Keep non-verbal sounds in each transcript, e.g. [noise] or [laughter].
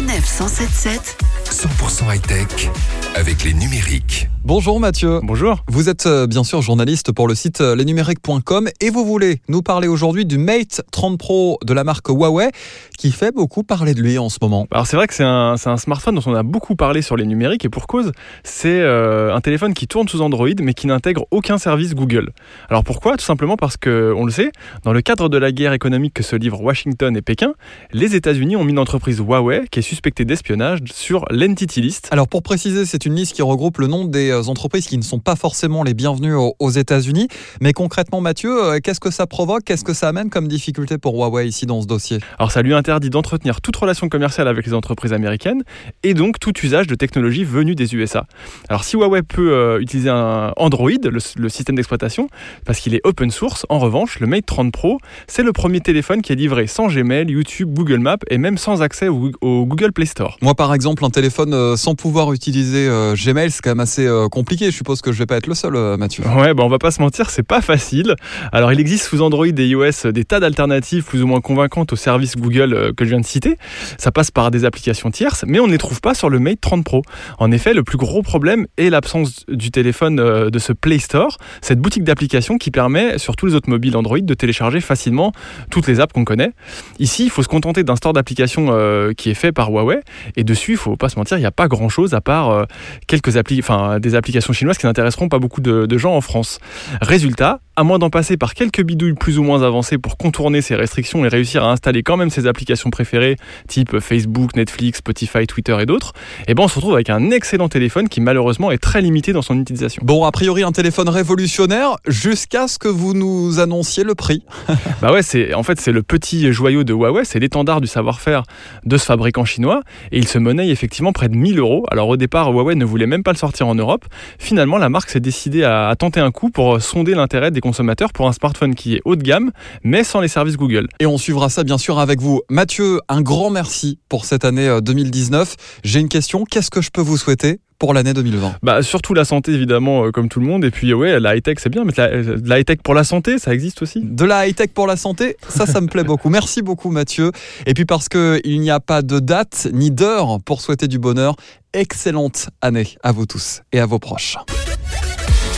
Sanef 177 100% high-tech avec les numériques. Bonjour Mathieu. Bonjour. Vous êtes euh, bien sûr journaliste pour le site euh, lesnumériques.com et vous voulez nous parler aujourd'hui du Mate 30 Pro de la marque Huawei qui fait beaucoup parler de lui en ce moment. Alors c'est vrai que c'est un, smartphone dont on a beaucoup parlé sur les numériques et pour cause, c'est euh, un téléphone qui tourne sous Android mais qui n'intègre aucun service Google. Alors pourquoi? Tout simplement parce que, on le sait, dans le cadre de la guerre économique que se livrent Washington et Pékin, les États-Unis ont mis une entreprise Huawei qui est suspectée d'espionnage sur l'Entity List. Alors pour préciser, c'est une liste qui regroupe le nom des euh, entreprises qui ne sont pas forcément les bienvenues aux- États-Unis. Mais concrètement, Mathieu, euh, qu'est-ce que ça provoque? Qu'est-ce que ça amène comme difficulté pour Huawei ici dans ce dossier? Alors ça lui interdit d'entretenir toute relation commerciale avec les entreprises américaines et donc tout usage de technologies venues des USA. Alors si Huawei peut euh, utiliser un Android, le, le système d'exploitation, parce qu'il est open source, en revanche, le Mate 30 Pro, c'est le premier téléphone qui est livré sans Gmail, YouTube, Google Maps et même sans accès au, au Google Play Store. Moi, par exemple, un téléphone euh, sans pouvoir utiliser euh, Gmail, c'est quand même assez compliqué. Je suppose que je vais pas être le seul, euh, Mathieu. Ouais, bah on va pas se mentir, c'est pas facile. Alors il existe sous Android et iOS des tas d'alternatives plus ou moins convaincantes aux services Google euh, que je viens de citer. Ça passe par des applications tierces, mais on ne les trouve pas sur le Mate 30 Pro. En effet, le plus gros problème est l'absence du téléphone euh, de ce Play Store, cette boutique d'applications qui permet sur tous les autres mobiles Android de télécharger facilement toutes les apps qu'on connaît. Ici, il faut se contenter d'un store d'applications euh, qui est fait par Huawei, et dessus, il faut pas se mentir, il n'y a pas grand-chose à part euh, quelques appli enfin, des applications chinoises qui n'intéresseront pas beaucoup de, de gens en France. Résultat, à moins d'en passer par quelques bidouilles plus ou moins avancées pour contourner ces restrictions et réussir à installer quand même ses applications préférées, type Facebook, Netflix, Spotify, Twitter et d'autres, eh ben on se retrouve avec un excellent téléphone qui malheureusement est très limité dans son utilisation. Bon, a priori, un téléphone révolutionnaire jusqu'à ce que vous nous annonciez le prix. [laughs] Bah ouais, c'est en fait c'est le petit joyau de Huawei, c'est l'étendard du savoir-faire de ce fabricant chinois et il se monnaie effectivement près de 1000 euros. Alors au départ, Huawei ne voulait même pas le sortir en Europe. Finalement, la marque s'est décidée à, tenter un coup pour sonder l'intérêt des consommateurs pour un smartphone qui est haut de gamme, mais sans les services Google. Et on suivra ça bien sûr avec vous. Mathieu, un grand merci pour cette année euh, 2019. J'ai une question, qu'est-ce que je peux vous souhaiter? Pour l'année 2020 Bah surtout la santé évidemment, euh, comme tout le monde. Et puis ouais, la high tech c'est bien, mais la, la high tech pour la santé, ça existe aussi? De la high-tech pour la santé, ça, ça me plaît beaucoup. [laughs] Merci beaucoup Mathieu. Et puis parce qu'il n'y a pas de date ni d'heure pour souhaiter du bonheur, excellente année à vous tous et à vos proches.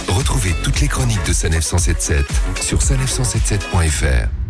Retrouvez toutes les chroniques de Sanef 177 sur sanef177.fr.